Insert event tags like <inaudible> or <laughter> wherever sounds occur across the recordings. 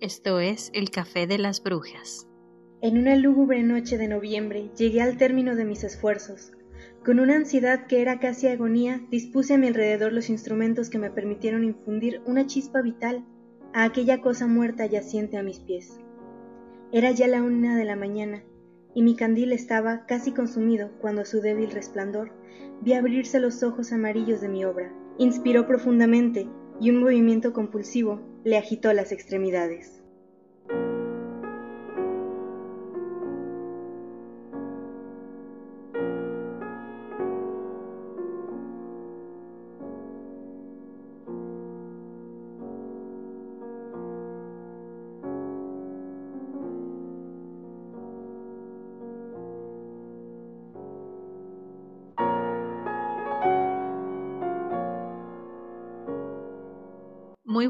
Esto es El Café de las Brujas. En una lúgubre noche de noviembre llegué al término de mis esfuerzos. Con una ansiedad que era casi agonía, dispuse a mi alrededor los instrumentos que me permitieron infundir una chispa vital a aquella cosa muerta yaciente a mis pies. Era ya la una de la mañana, y mi candil estaba casi consumido cuando a su débil resplandor vi abrirse los ojos amarillos de mi obra. Inspiró profundamente y un movimiento compulsivo le agitó las extremidades.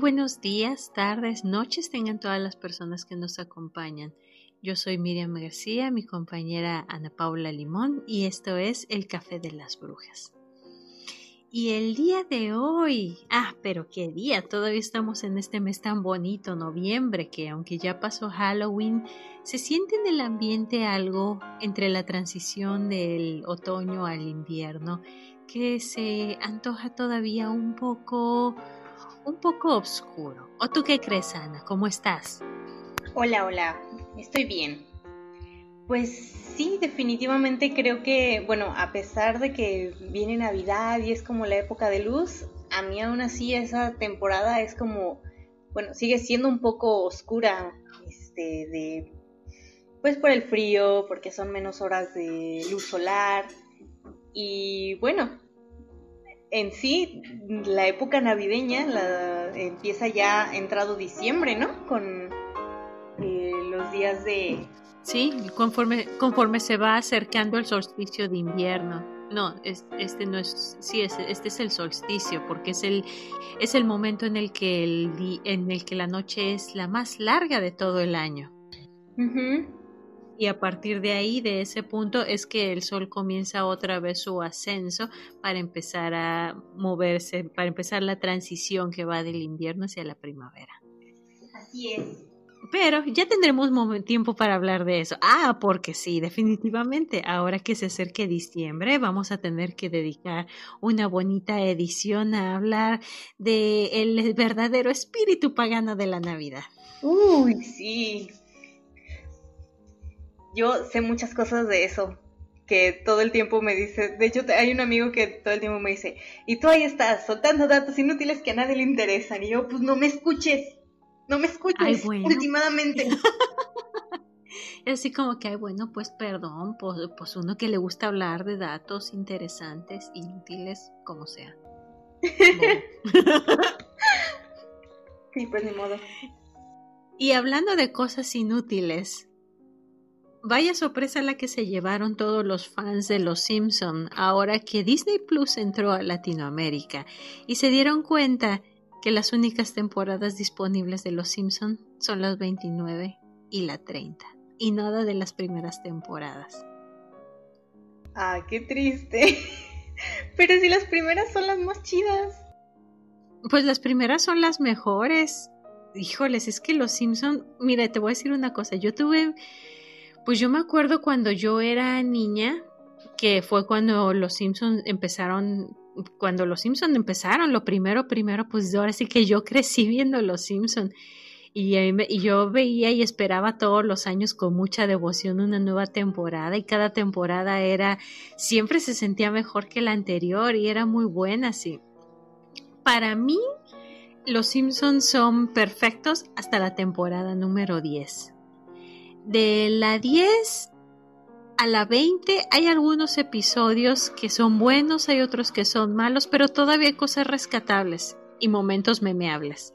Buenos días, tardes, noches tengan todas las personas que nos acompañan. Yo soy Miriam García, mi compañera Ana Paula Limón y esto es El Café de las Brujas. Y el día de hoy, ah, pero qué día, todavía estamos en este mes tan bonito, noviembre, que aunque ya pasó Halloween, se siente en el ambiente algo entre la transición del otoño al invierno que se antoja todavía un poco un poco oscuro. ¿O tú qué crees, Ana? ¿Cómo estás? Hola, hola, estoy bien. Pues sí, definitivamente creo que, bueno, a pesar de que viene Navidad y es como la época de luz, a mí aún así esa temporada es como, bueno, sigue siendo un poco oscura, este, de, pues por el frío, porque son menos horas de luz solar. Y bueno, en sí, la época navideña la, empieza ya entrado diciembre, ¿no? Con eh, los días de... Sí, conforme, conforme se va acercando el solsticio de invierno. No, este no es, sí, este es el solsticio, porque es el, es el momento en el, que el, en el que la noche es la más larga de todo el año y a partir de ahí, de ese punto, es que el Sol comienza otra vez su ascenso para empezar a moverse, para empezar la transición que va del invierno hacia la primavera. Así es. Pero ya tendremos tiempo para hablar de eso. Ah, porque sí, definitivamente. Ahora que se acerque diciembre, vamos a tener que dedicar una bonita edición a hablar del el verdadero espíritu pagano de la Navidad. Uy, sí yo sé muchas cosas de eso, que todo el tiempo me dice, de hecho hay un amigo que todo el tiempo me dice, y tú ahí estás soltando datos inútiles que a nadie le interesan, y yo, pues no me escuches, no me escuches, últimamente. <laughs> Así como que, ay, bueno, pues perdón, pues, pues, uno que le gusta hablar de datos interesantes, inútiles, como sea. <laughs> sí, pues ni modo. Y hablando de cosas inútiles, Vaya sorpresa la que se llevaron todos los fans de Los Simpson ahora que Disney Plus entró a Latinoamérica y se dieron cuenta que las únicas temporadas disponibles de Los Simpson son las 29 y la 30 y nada de las primeras temporadas. Ah, qué triste. <laughs> Pero si las primeras son las más chidas. Pues las primeras son las mejores. Híjoles, es que Los Simpson, mira, te voy a decir una cosa, yo tuve pues yo me acuerdo cuando yo era niña, que fue cuando los Simpsons empezaron, cuando los Simpsons empezaron, lo primero, primero, pues ahora sí que yo crecí viendo los Simpsons. Y, y, yo veía y esperaba todos los años con mucha devoción una nueva temporada y cada temporada era, siempre se sentía mejor que la anterior y era muy buena, sí. Para mí, los Simpsons son perfectos hasta la temporada número 10 de la 10 a la 20 hay algunos episodios que son buenos, hay otros que son malos, pero todavía hay cosas rescatables y momentos memeables.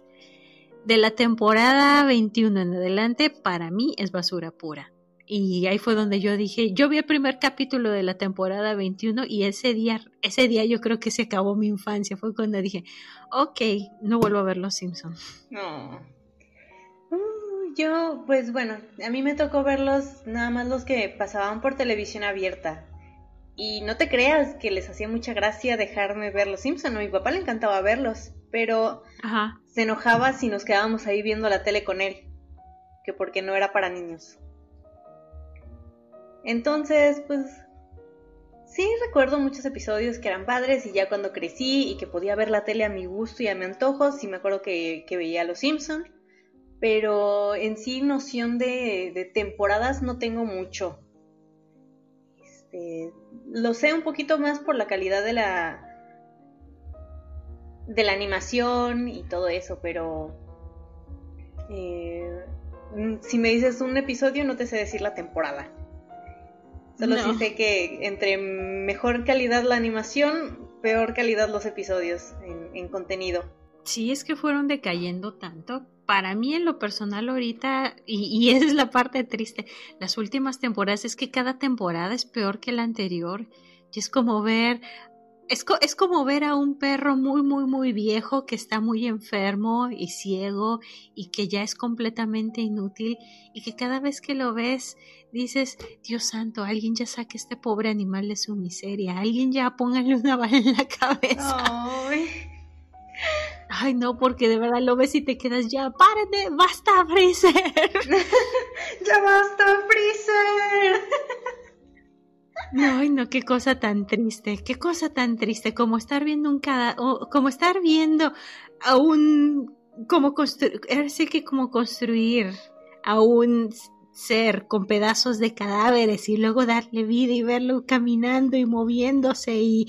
De la temporada 21 en adelante, para mí es basura pura. Y ahí fue donde yo dije, yo vi el primer capítulo de la temporada 21 y ese día, ese día yo creo que se acabó mi infancia. Fue cuando dije, ok, no vuelvo a ver Los Simpsons. No yo, pues bueno, a mí me tocó verlos nada más los que pasaban por televisión abierta. Y no te creas que les hacía mucha gracia dejarme ver los Simpson. A mi papá le encantaba verlos, pero se enojaba si nos quedábamos ahí viendo la tele con él. que porque no era para niños. Entonces, pues sí recuerdo muchos episodios que eran padres y ya cuando crecí y que podía ver la tele a mi gusto y a mi antojo, sí me acuerdo que, veía Los Simpson, pero en sí noción de, temporadas no tengo mucho. Este, lo sé un poquito más por la calidad de la de la animación y todo eso, pero eh, si me dices un episodio no te sé decir la temporada. Solo sí sé que entre mejor calidad la animación, peor calidad los episodios en, contenido. Sí, es que fueron decayendo tanto. Para mí en lo personal ahorita, y, y <laughs> es la parte triste, las últimas temporadas es que cada temporada es peor que la anterior. Y es como ver es, es, como ver a un perro muy, muy, muy viejo que está muy enfermo y ciego y que ya es completamente inútil y que cada vez que lo ves dices, Dios santo, alguien ya saque a este pobre animal de su miseria, alguien ya póngale una bala en la cabeza. Ay. no, porque de verdad lo ves y te quedas ya, párate, basta, Freezer. <laughs> ya basta, Freezer. No, ay, no, qué cosa tan triste, qué cosa tan triste, como estar viendo un cada, como estar viendo a un, como construir, que como construir a un ser con pedazos de cadáveres y luego darle vida y verlo caminando y moviéndose y,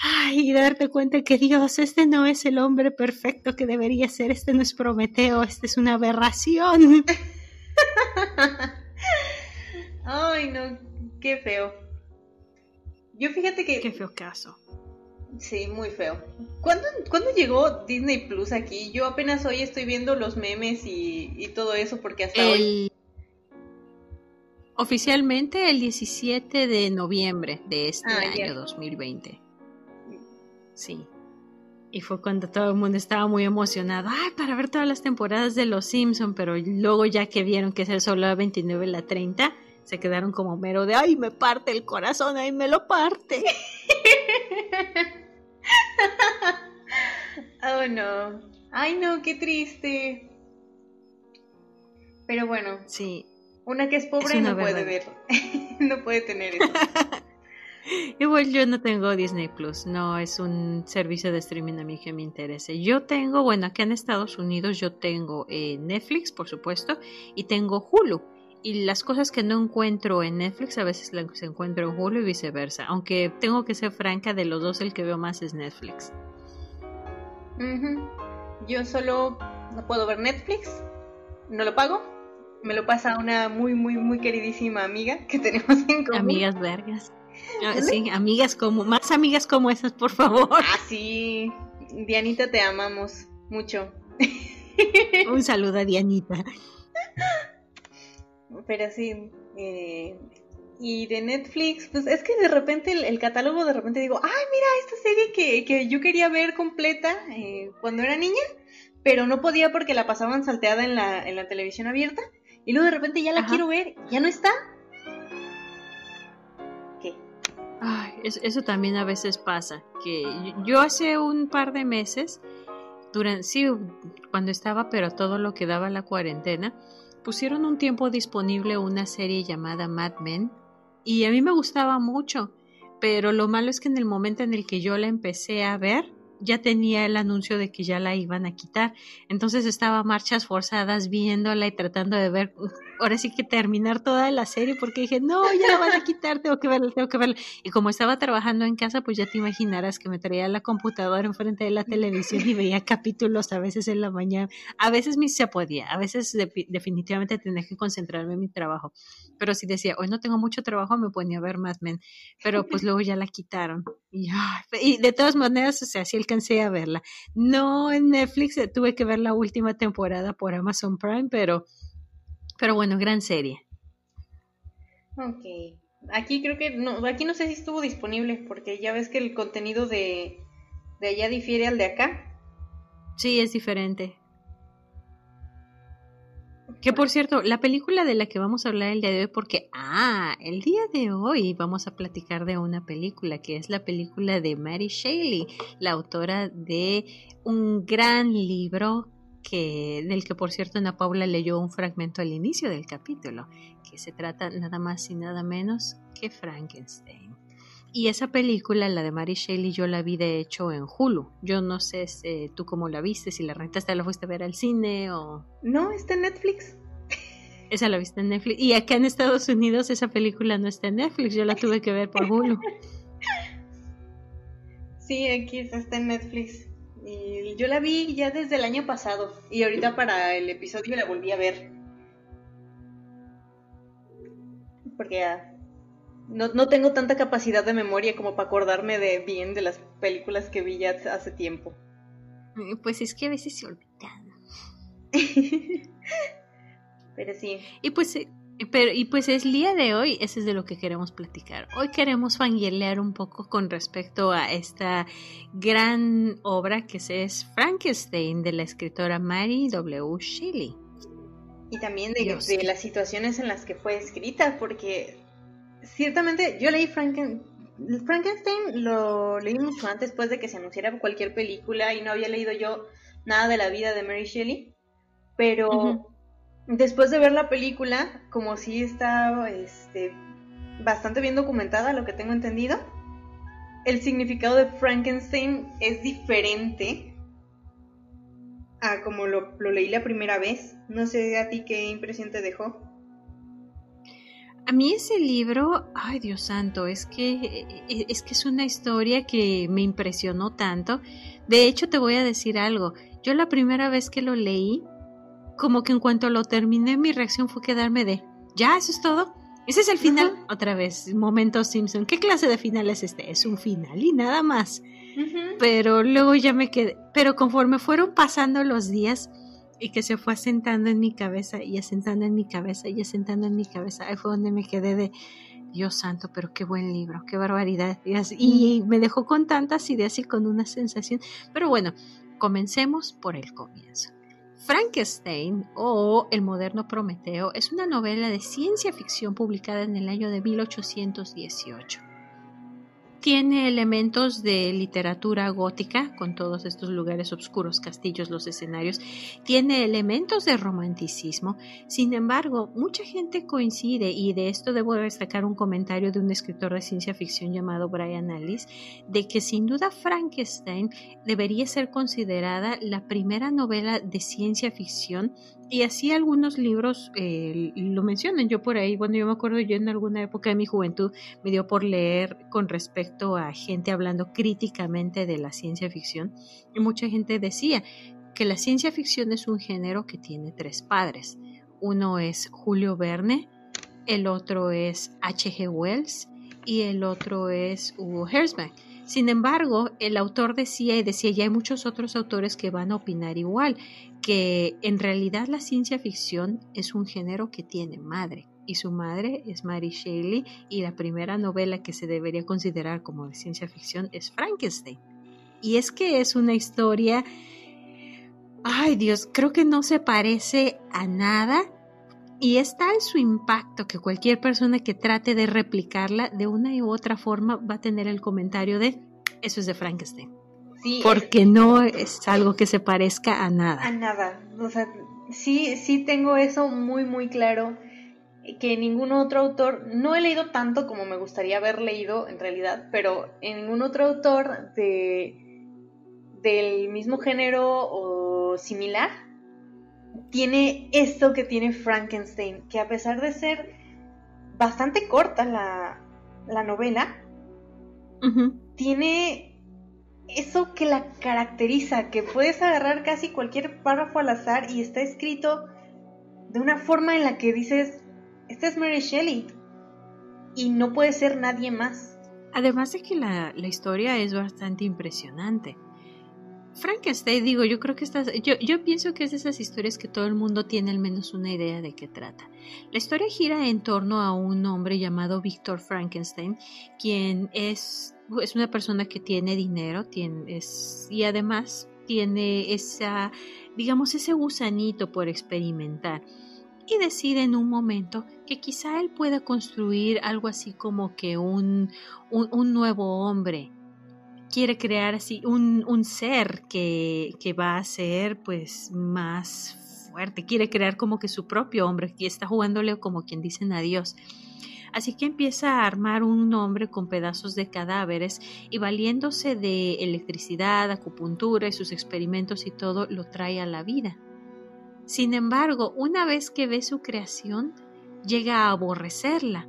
ay, y darte cuenta que Dios, este no es el hombre perfecto que debería ser, este no es Prometeo, este es una aberración. <laughs> ay, no, Qué feo. Yo fíjate que... Qué feo caso. Sí, muy feo. ¿Cuándo, llegó Disney Plus aquí? Yo apenas hoy estoy viendo los memes y, todo eso porque hasta hoy... Oficialmente el 17 de noviembre de este ah, año 2020. Sí. Y fue cuando todo el mundo estaba muy emocionado, ay, para ver todas las temporadas de Los Simpson, pero luego ya que vieron que es el solo la 29 y la 30, se quedaron como mero de, ay, me parte el corazón, ay, me lo parte. <laughs> oh, no. Ay, no, qué triste. Pero bueno. Sí. Una que es pobre no puede ver. <laughs> no puede tener eso. <laughs> <laughs> Igual yo no tengo Disney Plus, no es un servicio de streaming a mí que me interese. Yo tengo, bueno, aquí en Estados Unidos yo tengo eh, Netflix, por supuesto, y tengo Hulu y las cosas que no encuentro en Netflix a veces las encuentro en Hulu y viceversa. Aunque tengo que ser franca, de los dos el que veo más es Netflix. Yo solo no puedo ver Netflix, no lo pago. Me lo pasa una muy, muy, muy queridísima amiga que tenemos en común. Amigas vergas. Ah, sí, amigas como, más amigas como esas, por favor. Ah, sí. Dianita, te amamos mucho. <laughs> Un saludo a Dianita. Pero sí, eh, y de Netflix, pues es que de repente el, catálogo, de repente digo, ay, mira, esta serie que, que yo quería ver completa eh, cuando era niña, pero no podía porque la pasaban salteada en la, en la televisión abierta, y luego de repente ya la quiero ver, ya no está. Ay, eso, también a veces pasa, que yo hace un par de meses, durante, sí, cuando estaba, pero todo lo que daba la cuarentena, pusieron un tiempo disponible una serie llamada Mad Men y a mí me gustaba mucho, pero lo malo es que en el momento en el que yo la empecé a ver, ya tenía el anuncio de que ya la iban a quitar. Entonces estaba marchas forzadas viéndola y tratando de ver, ahora sí que terminar toda la serie porque dije, no, ya la van a quitar, tengo que verla, tengo que verla. Y como estaba trabajando en casa, pues ya te imaginarás que me traía la computadora enfrente de la televisión y veía capítulos a veces en la mañana. A veces ni se podía, a veces definitivamente tenía que concentrarme en mi trabajo. Pero si decía, hoy no tengo mucho trabajo, me ponía a ver Mad Men. Pero pues luego ya la quitaron. Y, y de todas maneras, o sea, sí alcancé a verla. No en Netflix, eh, tuve que ver la última temporada por Amazon Prime, pero, pero bueno, gran serie. Ok. Aquí creo que no, aquí no sé si estuvo disponible, porque ya ves que el contenido de, de allá difiere al de acá. Sí, es diferente. Que por cierto, la película de la que vamos a hablar el día de hoy, porque, ah, el día de hoy vamos a platicar de una película que es la película de Mary Shelley, la autora de un gran libro que, del que por cierto Ana Paula leyó un fragmento al inicio del capítulo, que se trata nada más y nada menos que Frankenstein. Y esa película, la de Mary Shelley, yo la vi de hecho en Hulu. Yo no sé si, tú cómo la viste, si la rentaste, la fuiste a ver al cine o... No, está en Netflix. <laughs> Esa la viste en Netflix. Y acá en Estados Unidos esa película no está en Netflix, yo la tuve que ver por Hulu. <laughs> Sí, aquí está en Netflix. Y yo la vi ya desde el año pasado. Y ahorita para el episodio la volví a ver. Porque ya no, no tengo tanta capacidad de memoria como para acordarme de bien de las películas que vi ya hace tiempo. Eh, pues es que a veces se olvidan. <laughs> Pero sí. Y pues eh, pero, y pues el día de hoy, eso es de lo que queremos platicar. Hoy queremos fangirlear un poco con respecto a esta gran obra que es Frankenstein de la escritora Mary W. Shelley. Y también de, de, las situaciones en las que fue escrita, porque ciertamente yo leí Frankenstein, lo leí mucho antes, después de que se anunciara cualquier película y no había leído yo nada de la vida de Mary Shelley, pero después de ver la película, como si está este, bastante bien documentada, lo que tengo entendido, el significado de Frankenstein es diferente a como lo, leí la primera vez. No sé a ti qué impresión te dejó. A mí ese libro, ay Dios santo, es que es que es una historia que me impresionó tanto. De hecho, te voy a decir algo. Yo la primera vez que lo leí, como que en cuanto lo terminé, mi reacción fue quedarme de, ya, eso es todo. Ese es el final. Otra vez, momento Simpson. ¿Qué clase de final es este? Es un final y nada más. Pero luego ya me quedé. Pero conforme fueron pasando los días y que se fue asentando en mi cabeza y asentando en mi cabeza y asentando en mi cabeza, ahí fue donde me quedé de, Dios santo, pero qué buen libro, qué barbaridad. Y me dejó con tantas ideas y con una sensación. Pero bueno, comencemos por el comienzo. Frankenstein o El moderno Prometeo es una novela de ciencia ficción publicada en el año de 1818. Tiene elementos de literatura gótica, con todos estos lugares oscuros, castillos, los escenarios. Tiene elementos de romanticismo. Sin embargo, mucha gente coincide, y de esto debo destacar un comentario de un escritor de ciencia ficción llamado Brian Alice, de que sin duda Frankenstein debería ser considerada la primera novela de ciencia ficción y así algunos libros eh, lo mencionan. Yo por ahí, bueno, yo me acuerdo yo en alguna época de mi juventud me dio por leer con respecto a gente hablando críticamente de la ciencia ficción. Y mucha gente decía que la ciencia ficción es un género que tiene tres padres. Uno es Julio Verne, el otro es H.G. Wells y el otro es Hugo Herzberg. Sin embargo, el autor decía y decía, y hay muchos otros autores que van a opinar igual, que en realidad la ciencia ficción es un género que tiene madre. Y su madre es Mary Shelley y la primera novela que se debería considerar como de ciencia ficción es Frankenstein. Y es que es una historia, ay Dios, creo que no se parece a nada y es tal su impacto que cualquier persona que trate de replicarla de una u otra forma va a tener el comentario de eso es de Frankenstein. Sí, porque no es algo que se parezca a nada. A nada. O sea, sí, sí tengo eso muy, muy claro. Que ningún otro autor, no he leído tanto como me gustaría haber leído en realidad, pero en ningún otro autor de, del mismo género o similar tiene esto que tiene Frankenstein, que a pesar de ser bastante corta la, la novela, tiene eso que la caracteriza, que puedes agarrar casi cualquier párrafo al azar y está escrito de una forma en la que dices, esta es Mary Shelley y no puede ser nadie más. Además de que la, la historia es bastante impresionante. Frankenstein, digo, yo creo que estas, yo, yo pienso que es de esas historias que todo el mundo tiene al menos una idea de qué trata. La historia gira en torno a un hombre llamado Víctor Frankenstein, quien es, es una persona que tiene dinero, tiene, y además tiene esa, digamos, ese gusanito por experimentar. Y decide en un momento que quizá él pueda construir algo así como que un, un nuevo hombre quiere crear así un, un ser que, que, va a ser pues más fuerte, quiere crear como que su propio hombre, y está jugándole como quien dicen a Dios. Así que empieza a armar un hombre con pedazos de cadáveres y valiéndose de electricidad, acupuntura y sus experimentos y todo, lo trae a la vida. Sin embargo, una vez que ve su creación, llega a aborrecerla.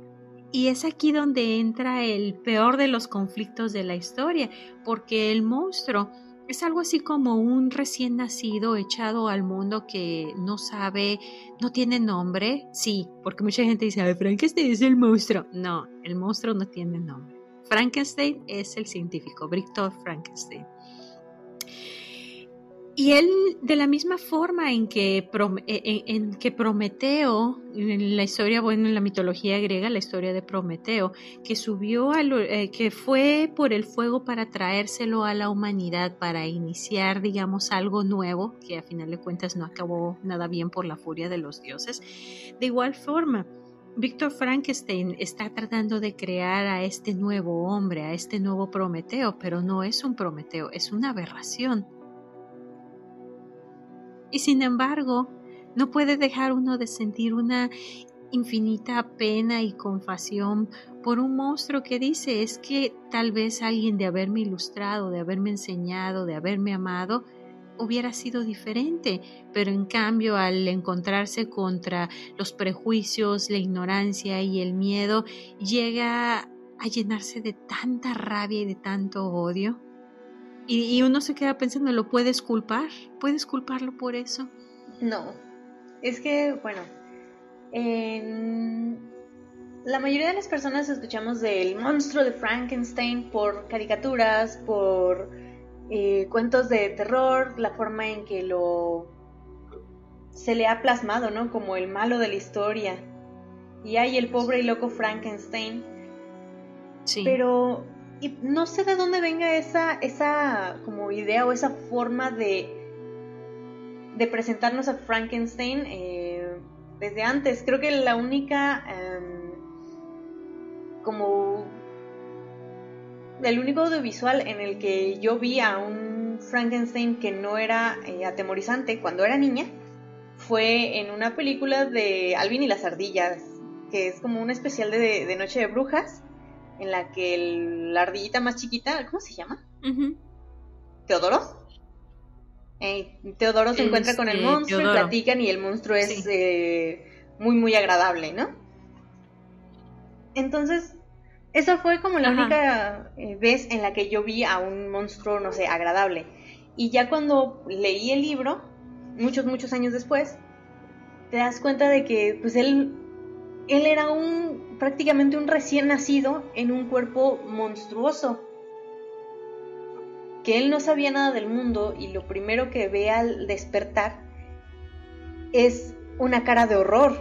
Y es aquí donde entra el peor de los conflictos de la historia, porque el monstruo es algo así como un recién nacido echado al mundo que no sabe, no tiene nombre. Sí, porque mucha gente dice, Frankenstein es el monstruo. No, el monstruo no tiene nombre. Frankenstein es el científico, Victor Frankenstein. Y él, de la misma forma en que, e, en, que Prometeo, en la historia, bueno, en la mitología griega, la historia de Prometeo, que subió, a eh, que fue por el fuego para traérselo a la humanidad, para iniciar, digamos, algo nuevo, que a final de cuentas no acabó nada bien por la furia de los dioses. De igual forma, Víctor Frankenstein está tratando de crear a este nuevo hombre, a este nuevo Prometeo, pero no es un Prometeo, es una aberración y sin embargo, no puede dejar uno de sentir una infinita pena y compasión por un monstruo que dice es que tal vez alguien de haberme ilustrado, de haberme enseñado, de haberme amado, hubiera sido diferente, pero en cambio al encontrarse contra los prejuicios, la ignorancia y el miedo, llega a llenarse de tanta rabia y de tanto odio y, uno se queda pensando, ¿lo puedes culpar? ¿Puedes culparlo por eso? No, es que, bueno, la mayoría de las personas escuchamos del monstruo de Frankenstein por caricaturas, por eh, cuentos de terror, la forma en que lo se le ha plasmado, ¿no? Como el malo de la historia. Y hay el pobre y loco Frankenstein. Sí. Pero y no sé de dónde venga esa, esa como idea o esa forma de, de presentarnos a Frankenstein eh, desde antes. Creo que la única em, como el único audiovisual en el que yo vi a un Frankenstein que no era eh, atemorizante cuando era niña fue en una película de Alvin y las ardillas, que es como un especial de, de Noche de Brujas en la que la ardillita más chiquita, ¿cómo se llama? ¿Teodoro? Eh, Teodoro se encuentra con el este, monstruo y platican y el monstruo es eh, muy, muy agradable, ¿no? Entonces, esa fue como la única eh, vez en la que yo vi a un monstruo, no sé, agradable. Y ya cuando leí el libro, muchos, muchos años después, te das cuenta de que, pues él, él era un prácticamente un recién nacido en un cuerpo monstruoso. Que él no sabía nada del mundo y lo primero que ve al despertar es una cara de horror.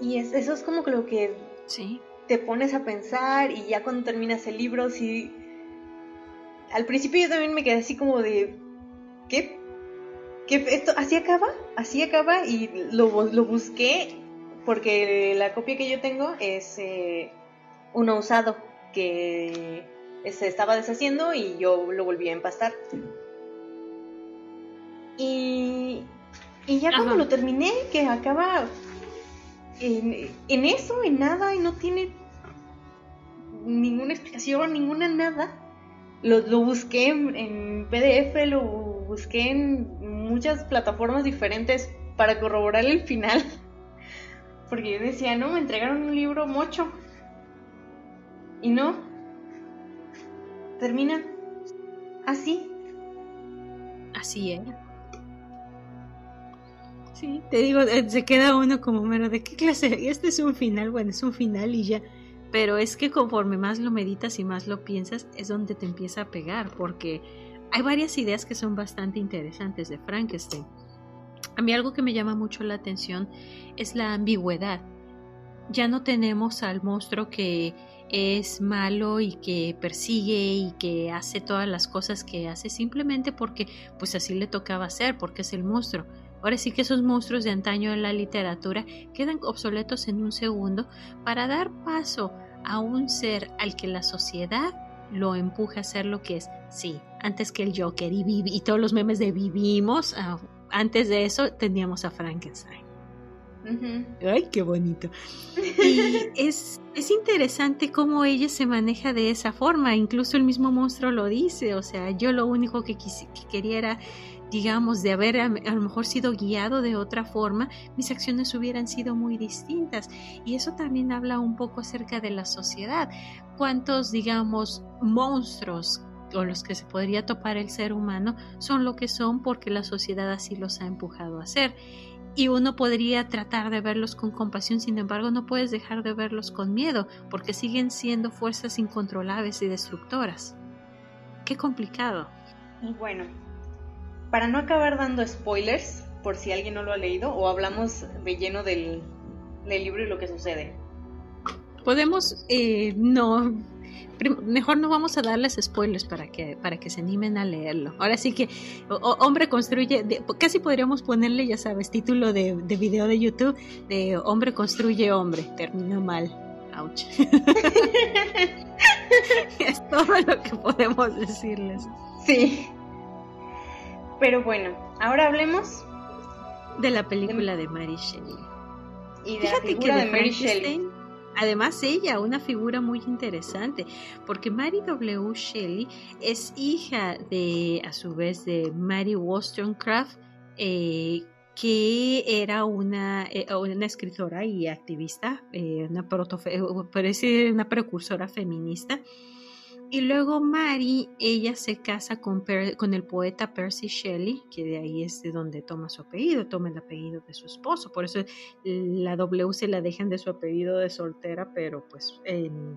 Y es, eso es como que lo que sí. te pones a pensar y ya cuando terminas el libro, sí... Al principio yo también me quedé así como de... ¿Qué que esto así acaba, así acaba y lo, lo busqué porque la copia que yo tengo es eh, uno usado que se estaba deshaciendo y yo lo volví a empastar. Y, y ya cuando lo terminé, que acaba en, en, eso, en nada, y no tiene ninguna explicación, ninguna nada. Lo, lo busqué en PDF, lo busqué en muchas plataformas diferentes para corroborar el final. <laughs> Porque yo decía, no, me entregaron un libro mocho. Y no. Termina así. Así es. Sí, te digo, eh, se queda uno como mero de qué clase. Este es un final, bueno, es un final y ya. Pero es que conforme más lo meditas y más lo piensas, es donde te empieza a pegar, porque hay varias ideas que son bastante interesantes de Frankenstein. A mí algo que me llama mucho la atención es la ambigüedad. Ya no tenemos al monstruo que es malo y que persigue y que hace todas las cosas que hace simplemente porque pues así le tocaba hacer, porque es el monstruo. Ahora sí que esos monstruos de antaño en la literatura quedan obsoletos en un segundo para dar paso a un ser al que la sociedad lo empuja a ser lo que es. Sí, antes que el Joker y, y todos los memes de vivimos, ah, antes de eso teníamos a Frankenstein. Ay, qué bonito. <laughs> Y es, es interesante cómo ella se maneja de esa forma. Incluso el mismo monstruo lo dice. O sea, yo lo único que, que quería era digamos, de haber a, lo mejor sido guiado de otra forma, mis acciones hubieran sido muy distintas. Y eso también habla un poco acerca de la sociedad. ¿Cuántos, digamos, monstruos con los que se podría topar el ser humano son lo que son porque la sociedad así los ha empujado a hacer? Y uno podría tratar de verlos con compasión, sin embargo no puedes dejar de verlos con miedo, porque siguen siendo fuerzas incontrolables y destructoras. Qué complicado. Y bueno, para no acabar dando spoilers, por si alguien no lo ha leído, o hablamos de lleno del, libro y lo que sucede. Podemos, eh, no, mejor no vamos a darles spoilers para que para que se animen a leerlo. Ahora sí que hombre construye, casi podríamos ponerle, ya sabes, título de, de, video de YouTube de hombre construye hombre. Termina mal. Ouch. <laughs> es todo lo que podemos decirles. Sí. Pero bueno, ahora hablemos de la película de, Mary Shelley. Y de Fíjate que de, Mary Shelley. Además ella, una figura muy interesante, porque Mary W. Shelley es hija de, a su vez, de Mary Wollstonecraft, eh, que era una, eh, una escritora y activista, eh, una, parece una precursora feminista. Y luego Mary, ella se casa con, el poeta Percy Shelley, que de ahí es de donde toma su apellido, toma el apellido de su esposo. Por eso la W se la dejan de su apellido de soltera, pero pues en,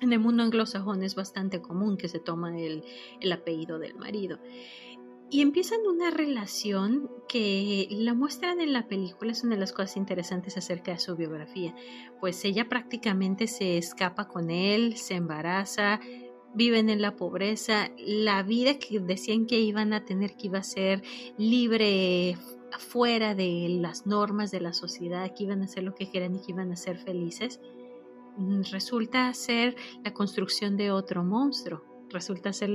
el mundo anglosajón es bastante común que se toma el apellido del marido. Y empiezan una relación que la muestran en la película, es una de las cosas interesantes acerca de su biografía. Pues ella prácticamente se escapa con él, se embaraza, viven en la pobreza, la vida que decían que iban a tener que iba a ser libre fuera de las normas de la sociedad, que iban a hacer lo que quieran y que iban a ser felices, resulta ser la construcción de otro monstruo resulta ser,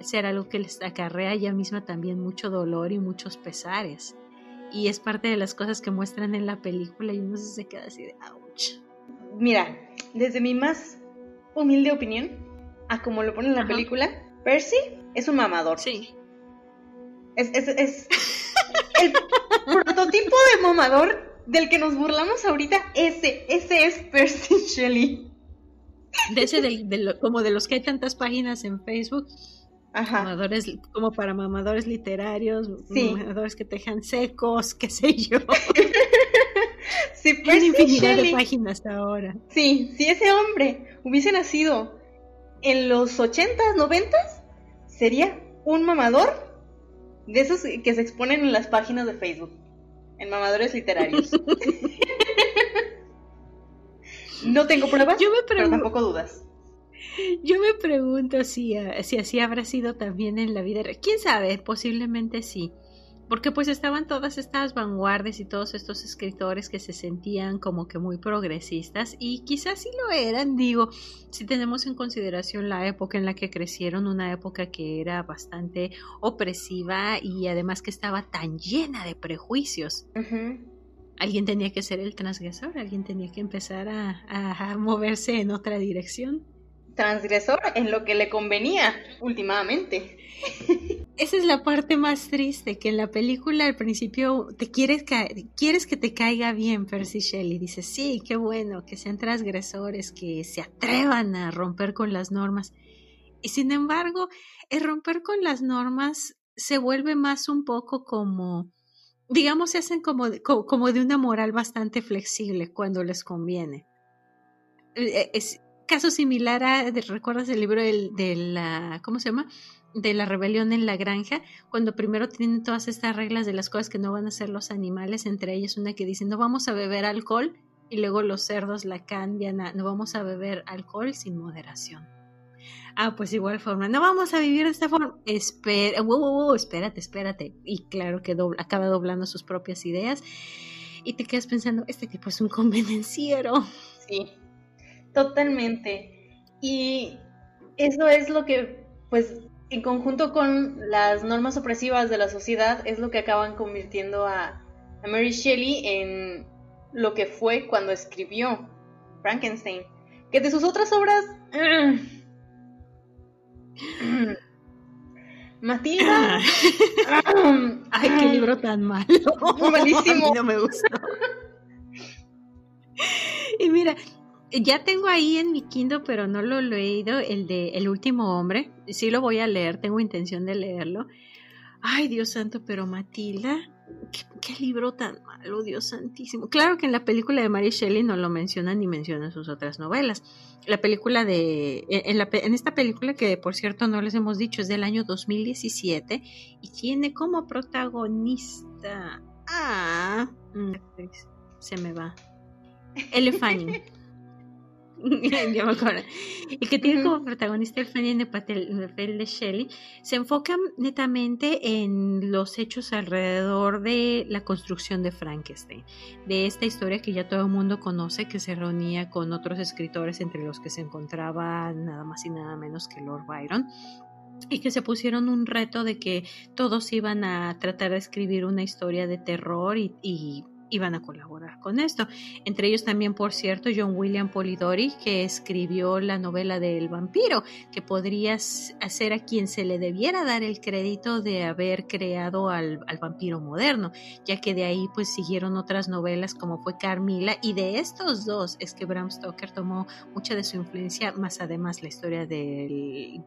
ser algo que les acarrea ella misma también mucho dolor y muchos pesares. Y es parte de las cosas que muestran en la película y uno se queda así de ouch. Mira, desde mi más humilde opinión, a como lo pone en la película, Percy es un mamador. Sí. Es, es, es <laughs> el prototipo de mamador del que nos burlamos ahorita. Ese, ese es Percy Shelley de ese de, como de los que hay tantas páginas en Facebook Mamadores, como para mamadores literarios mamadores que te dejan secos qué sé yo. <laughs> Sí, pues, infinidad de páginas ahora. Sí si ese hombre hubiese nacido en los 80s 90 sería un mamador de esos que se exponen en las páginas de Facebook en mamadores literarios <laughs> No tengo pruebas, yo me pero tampoco dudas. Yo me pregunto si, eh, si así habrá sido también en la vida. ¿Quién sabe? Posiblemente sí. Porque pues estaban todas estas vanguardias y todos estos escritores que se sentían como que muy progresistas y quizás sí lo eran, digo, si tenemos en consideración la época en la que crecieron, una época que era bastante opresiva y además que estaba tan llena de prejuicios alguien tenía que ser el transgresor, alguien tenía que empezar a, moverse en otra dirección. Transgresor en lo que le convenía últimamente. Esa es la parte más triste, que en la película al principio te quieres, quieres que te caiga bien Percy Shelley. Dices, sí, qué bueno, que sean transgresores, que se atrevan a romper con las normas. Y sin embargo, el romper con las normas se vuelve más un poco como digamos, se hacen como de, como de una moral bastante flexible cuando les conviene. Eh, es caso similar a, ¿recuerdas el libro de, la, ¿cómo se llama? De la rebelión en la granja, cuando primero tienen todas estas reglas de las cosas que no van a hacer los animales, entre ellas una que dice, no vamos a beber alcohol, y luego los cerdos la cambian a, no vamos a beber alcohol sin moderación. Ah, pues igual forma. No vamos a vivir de esta forma. Espera, espérate, espérate. Y claro que acaba doblando sus propias ideas. Y te quedas pensando, este tipo es un <laughs> convenenciero. Sí. Totalmente. Y eso es lo que, pues, en conjunto con las normas opresivas de la sociedad, es lo que acaban convirtiendo a, Mary Shelley en lo que fue cuando escribió Frankenstein. Que de sus otras obras... <clears throat> <clears throat> Matilda. <clears throat> Ay, qué libro tan malo. <laughs> Malísimo. no me gustó. y mira, ya tengo ahí en mi Kindle, pero no lo he leído, el de El último hombre. Sí lo voy a leer, tengo intención de leerlo. Ay, Dios santo, pero Matilda, qué, libro tan malo, Dios santísimo. Claro que en la película de Mary Shelley no lo menciona ni menciona sus otras novelas. La película de. En, esta película, que por cierto no les hemos dicho, es del año 2017 y tiene como protagonista. Ah, se me va. Elle Fanning. <laughs> <laughs> ya me acuerdo. Y que tiene como protagonista el Fanny en el papel de Shelley, se enfoca netamente en los hechos alrededor de la construcción de Frankenstein, de esta historia que ya todo el mundo conoce, que se reunía con otros escritores, entre los que se encontraba nada más y nada menos que Lord Byron, y que se pusieron un reto de que todos iban a tratar de escribir una historia de terror y iban a colaborar con esto. Entre ellos también, por cierto, John William Polidori, que escribió la novela del vampiro, que podría ser a quien se le debiera dar el crédito de haber creado al, vampiro moderno, ya que de ahí pues siguieron otras novelas como fue Carmila, y de estos dos es que Bram Stoker tomó mucha de su influencia, más además la historia del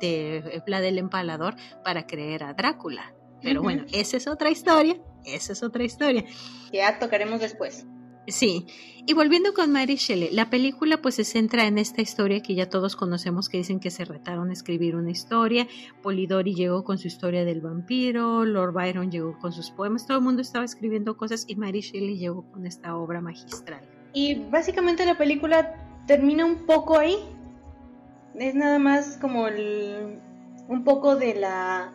de Vlad el Empalador para creer a Drácula. Pero bueno, esa es otra historia, esa es otra historia. Ya tocaremos después. Sí, y volviendo con Mary Shelley, la película pues se centra en esta historia que ya todos conocemos que dicen que se retaron a escribir una historia, Polidori llegó con su historia del vampiro, Lord Byron llegó con sus poemas, todo el mundo estaba escribiendo cosas y Mary Shelley llegó con esta obra magistral. Y básicamente la película termina un poco ahí, es nada más como un poco de la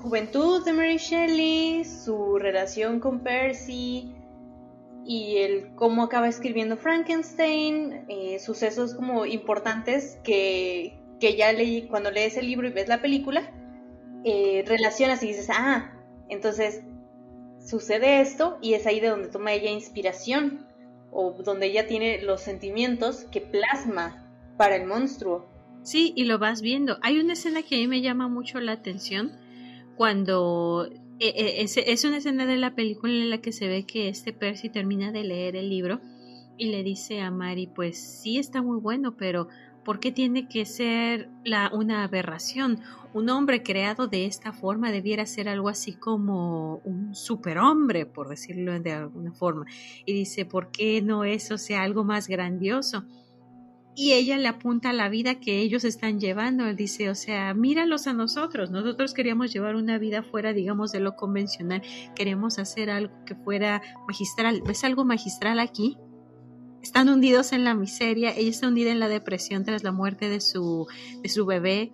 juventud de Mary Shelley, su relación con Percy y el cómo acaba escribiendo Frankenstein, eh, sucesos como importantes que, ya leí cuando lees el libro y ves la película, eh, relacionas y dices, ah, entonces sucede esto y es ahí de donde toma ella inspiración o donde ella tiene los sentimientos que plasma para el monstruo. Sí, y lo vas viendo. Hay una escena que a mí me llama mucho la atención cuando e, e, es, una escena de la película en la que se ve que este Percy termina de leer el libro y le dice a Mary, pues sí está muy bueno, pero ¿por qué tiene que ser la, una aberración? Un hombre creado de esta forma debiera ser algo así como un superhombre, por decirlo de alguna forma. Y dice, ¿por qué no eso sea algo más grandioso? Y ella le apunta a la vida que ellos están llevando. Él dice, o sea, míralos a nosotros. Nosotros queríamos llevar una vida fuera, digamos, de lo convencional. Queremos hacer algo que fuera magistral. ¿Ves algo magistral aquí? Están hundidos en la miseria. Ella está hundida en la depresión tras la muerte de su, de su bebé.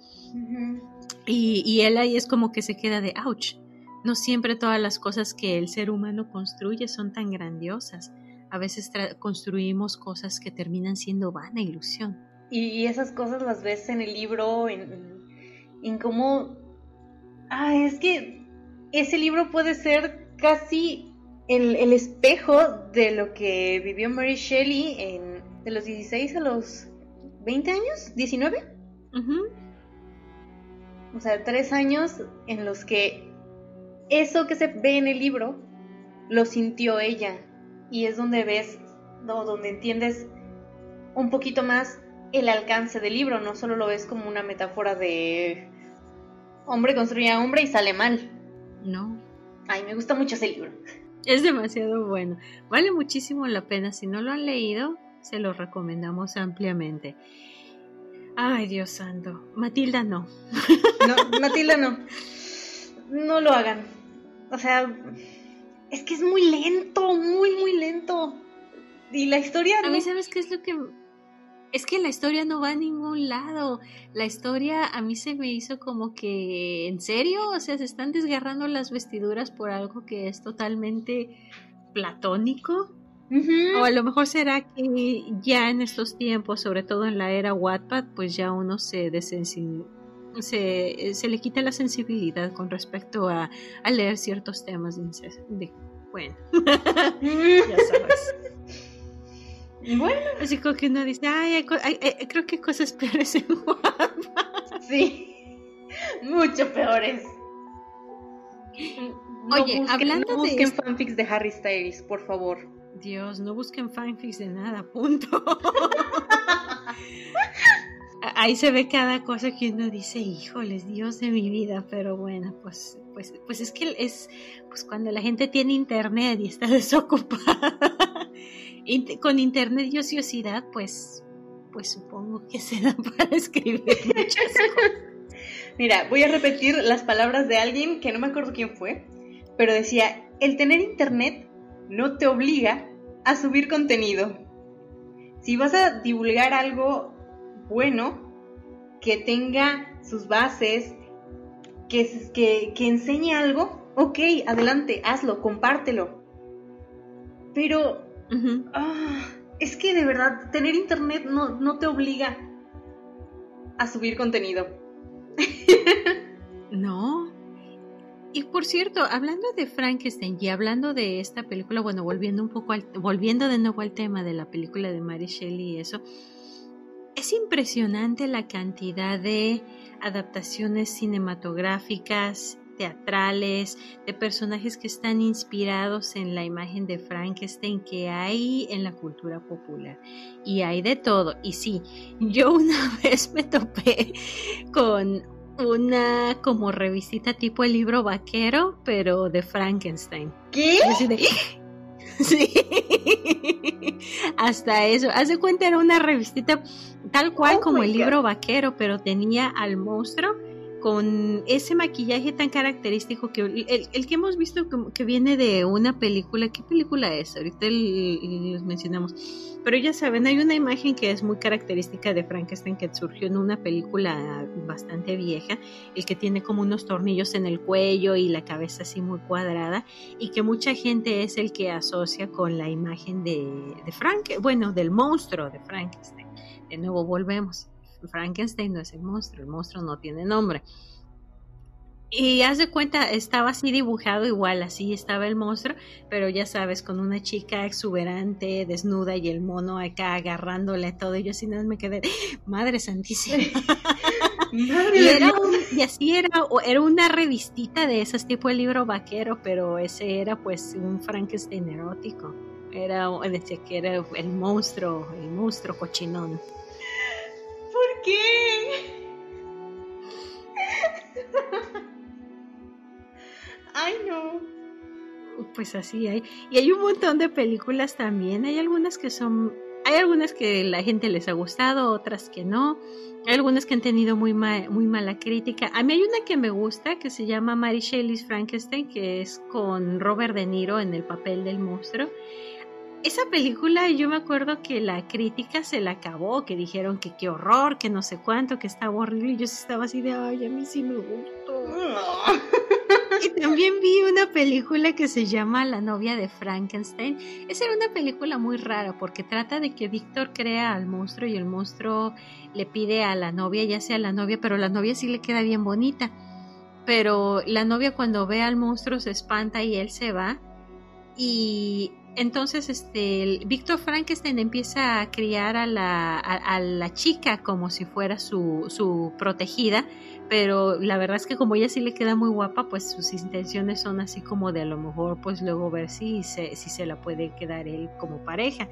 y, y él ahí es como que se queda de, ouch. No siempre todas las cosas que el ser humano construye son tan grandiosas a veces construimos cosas que terminan siendo vana ilusión. Y, esas cosas las ves en el libro, en, en cómo... Ah, es que ese libro puede ser casi el, espejo de lo que vivió Mary Shelley en, de los 16 a los 20 años, 19. O sea, tres años en los que eso que se ve en el libro lo sintió ella y es donde ves, no, donde entiendes un poquito más el alcance del libro, no solo lo ves como una metáfora de hombre construye a hombre y sale mal. No. Ay, me gusta mucho ese libro. Es demasiado bueno. Vale muchísimo la pena. Si no lo han leído, se lo recomendamos ampliamente. Ay, Dios santo. Matilda no. No, Matilda no. No lo hagan. O sea, es que es muy lento, muy, muy lento. Y la historia... A mí, ¿sabes qué es lo que...? Es que la historia no va a ningún lado. La historia a mí se me hizo como que... ¿En serio? O sea, se están desgarrando las vestiduras por algo que es totalmente platónico. O a lo mejor será que ya en estos tiempos, sobre todo en la era Wattpad, pues ya uno se se, se le quita la sensibilidad con respecto a, leer ciertos temas de, bueno, <laughs> ya sabes. Bueno. Así como que uno dice, ay, creo que cosas peores en Wattpad. Sí, mucho peores. Oye, hablando no busquen fanfics de Harry Styles, por favor. Dios, no busquen fanfics de nada, punto. <laughs> Ahí se ve cada cosa que uno dice, híjoles, Dios de mi vida, pero bueno, pues, pues, pues es que es, pues cuando la gente tiene internet y está <laughs> desocupada, con internet y ociosidad, pues, pues supongo que se da <laughs> para escribir muchas cosas. Mira, voy a repetir las palabras de alguien que no me acuerdo quién fue, pero decía, el tener internet no te obliga a subir contenido. Si vas a divulgar algo bueno, que tenga sus bases, que, que, que enseñe algo, ok, adelante, hazlo, compártelo. Pero ah, es que de verdad, tener internet no, no te obliga a subir contenido. <laughs> no, y por cierto, hablando de Frankenstein y hablando de esta película, bueno, volviendo un poco al, volviendo de nuevo al tema de la película de Mary Shelley y eso, es impresionante la cantidad de adaptaciones cinematográficas, teatrales, de personajes que están inspirados en la imagen de Frankenstein que hay en la cultura popular. Y hay de todo. Y sí, yo <laughs> una vez me topé con una como revistita tipo el libro vaquero, pero de Frankenstein. ¿Qué? <laughs> <laughs> Sí. Hasta eso. Haz de cuenta, era una revistita tal cual oh como el libro vaquero, pero tenía al monstruo con ese maquillaje tan característico que el, que hemos visto que, viene de una película, ¿qué película es? Ahorita los mencionamos, pero ya saben, hay una imagen que es muy característica de Frankenstein que surgió en una película bastante vieja, el que tiene como unos tornillos en el cuello y la cabeza así muy cuadrada y que mucha gente es el que asocia con la imagen de, de Frank, bueno, del monstruo de Frankenstein. De nuevo volvemos. Frankenstein no es el monstruo, el monstruo no tiene nombre. Y haz de cuenta, estaba así dibujado igual, así estaba el monstruo, pero ya sabes, con una chica exuberante, desnuda y el mono acá agarrándole todo. Y yo así nada me quedé, madre santísima. <laughs> y, así era, era una revistita de esas tipo de libro vaquero, pero ese era pues un Frankenstein erótico. Era, decía que era el monstruo, el monstruo cochinón Pues así hay. Y hay un montón de películas también. Hay algunas que son. Hay algunas que la gente les ha gustado, otras que no. Hay algunas que han tenido muy, muy mala crítica. A mí hay una que me gusta que se llama Mary Shelley's Frankenstein, que es con Robert De Niro en el papel del monstruo esa película yo me acuerdo que la crítica se la acabó, que dijeron que qué horror, que no sé cuánto, que estaba horrible y yo estaba así de, ay, a mí sí me gustó. <laughs> y también vi una película que se llama La novia de Frankenstein. Esa era una película muy rara porque trata de que Víctor crea al monstruo y el monstruo le pide a la novia, ya sea la novia, pero la novia sí le queda bien bonita. Pero la novia cuando ve al monstruo se espanta y él se va. Y entonces, este, Víctor Frankenstein empieza a criar a la, a, la chica como si fuera su, su, protegida, pero la verdad es que como ella sí le queda muy guapa, pues sus intenciones son así como de a lo mejor, pues luego ver si se, si se la puede quedar él como pareja.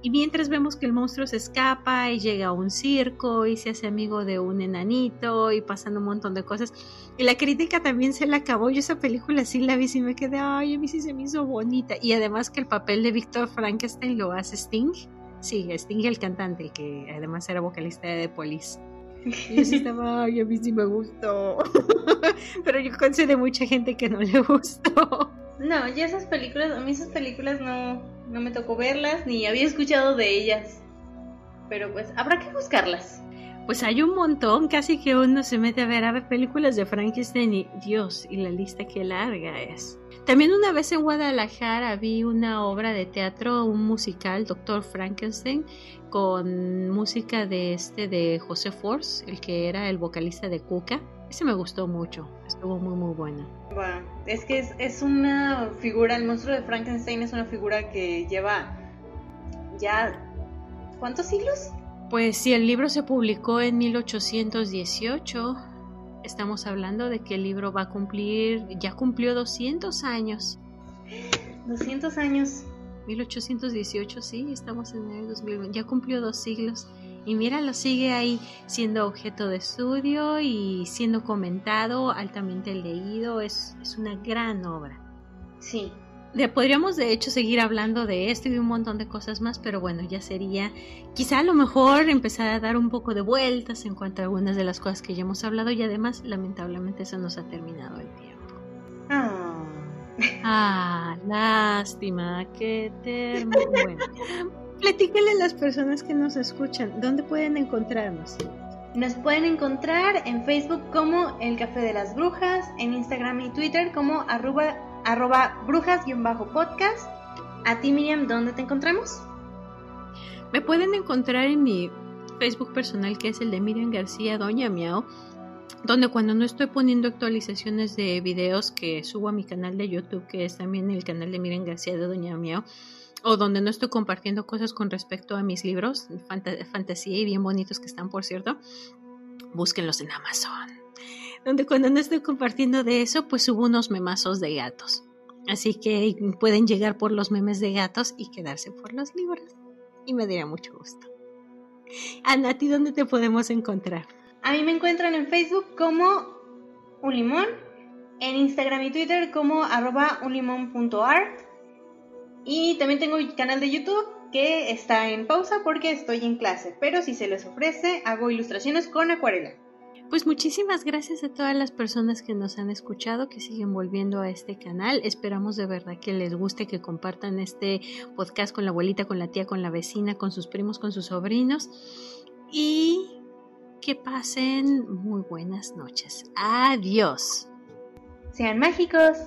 Y mientras vemos que el monstruo se escapa y llega a un circo y se hace amigo de un enanito y pasan un montón de cosas. Y la crítica también se la acabó. Yo esa película sí la vi y me quedé, ay, a mí sí se me hizo bonita. Y además que el papel de Víctor Frankenstein lo hace Sting. Sí, Sting el cantante, que además era vocalista de The Police. Y <laughs> yo sí estaba, ay, a mí sí me gustó. <laughs> Pero yo de mucha gente que no le gustó. No, ya esas películas, a mí esas películas no, no me tocó verlas ni había escuchado de ellas. Pero pues habrá que buscarlas. Pues hay un montón, casi que uno se mete a ver a ver películas de Frankenstein y Dios, y la lista que larga es. También una vez en Guadalajara vi una obra de teatro, un musical, Doctor Frankenstein, con música de este de José Force, el que era el vocalista de Cuca. Ese me gustó mucho, estuvo muy muy. Bueno, es que es, es una figura, el monstruo de Frankenstein es una figura que lleva ya ¿cuántos siglos? Pues si el libro se publicó en 1818, estamos hablando de que el libro va a cumplir, ya cumplió 200 años. 200 años. 1818, sí, estamos en el 2020, ya cumplió dos siglos. Y mira, lo sigue ahí siendo objeto de estudio y siendo comentado, altamente leído. Es, es una gran obra. Sí. De, podríamos de hecho seguir hablando de esto y de un montón de cosas más, pero bueno, ya sería quizá a lo mejor empezar a dar un poco de vueltas en cuanto a algunas de las cosas que ya hemos hablado y además lamentablemente eso nos ha terminado el tiempo. Ah, ah lástima, qué termo. Bueno, platíquenle a las personas que nos escuchan, ¿dónde pueden encontrarnos? Nos pueden encontrar en Facebook como El Café de las Brujas, en Instagram y Twitter como arroba, arroba brujas-podcast. A ti Miriam, ¿dónde te encontramos? Me pueden encontrar en mi Facebook personal que es el de Miriam García Doña Miao, donde cuando no estoy poniendo actualizaciones de videos que subo a mi canal de YouTube, que es también el canal de Miriam García de Doña Miao, o donde no estoy compartiendo cosas con respecto a mis libros, fantasía y bien bonitos que están, por cierto, búsquenlos en Amazon. Donde cuando no estoy compartiendo de eso, pues subo unos memazos de gatos. Así que pueden llegar por los memes de gatos y quedarse por los libros. Y me daría mucho gusto. Ana, ¿a dónde te podemos encontrar? A mí me encuentran en Facebook como un limón, en Instagram y Twitter como arroba unlimon.art y también tengo mi canal de YouTube que está en pausa porque estoy en clase, pero si se les ofrece hago ilustraciones con acuarela. Pues muchísimas gracias a todas las personas que nos han escuchado, que siguen volviendo a este canal. Esperamos de verdad que les guste, que compartan este podcast con la abuelita, con la tía, con la vecina, con sus primos, con sus sobrinos. Y que pasen muy buenas noches. Adiós. Sean mágicos.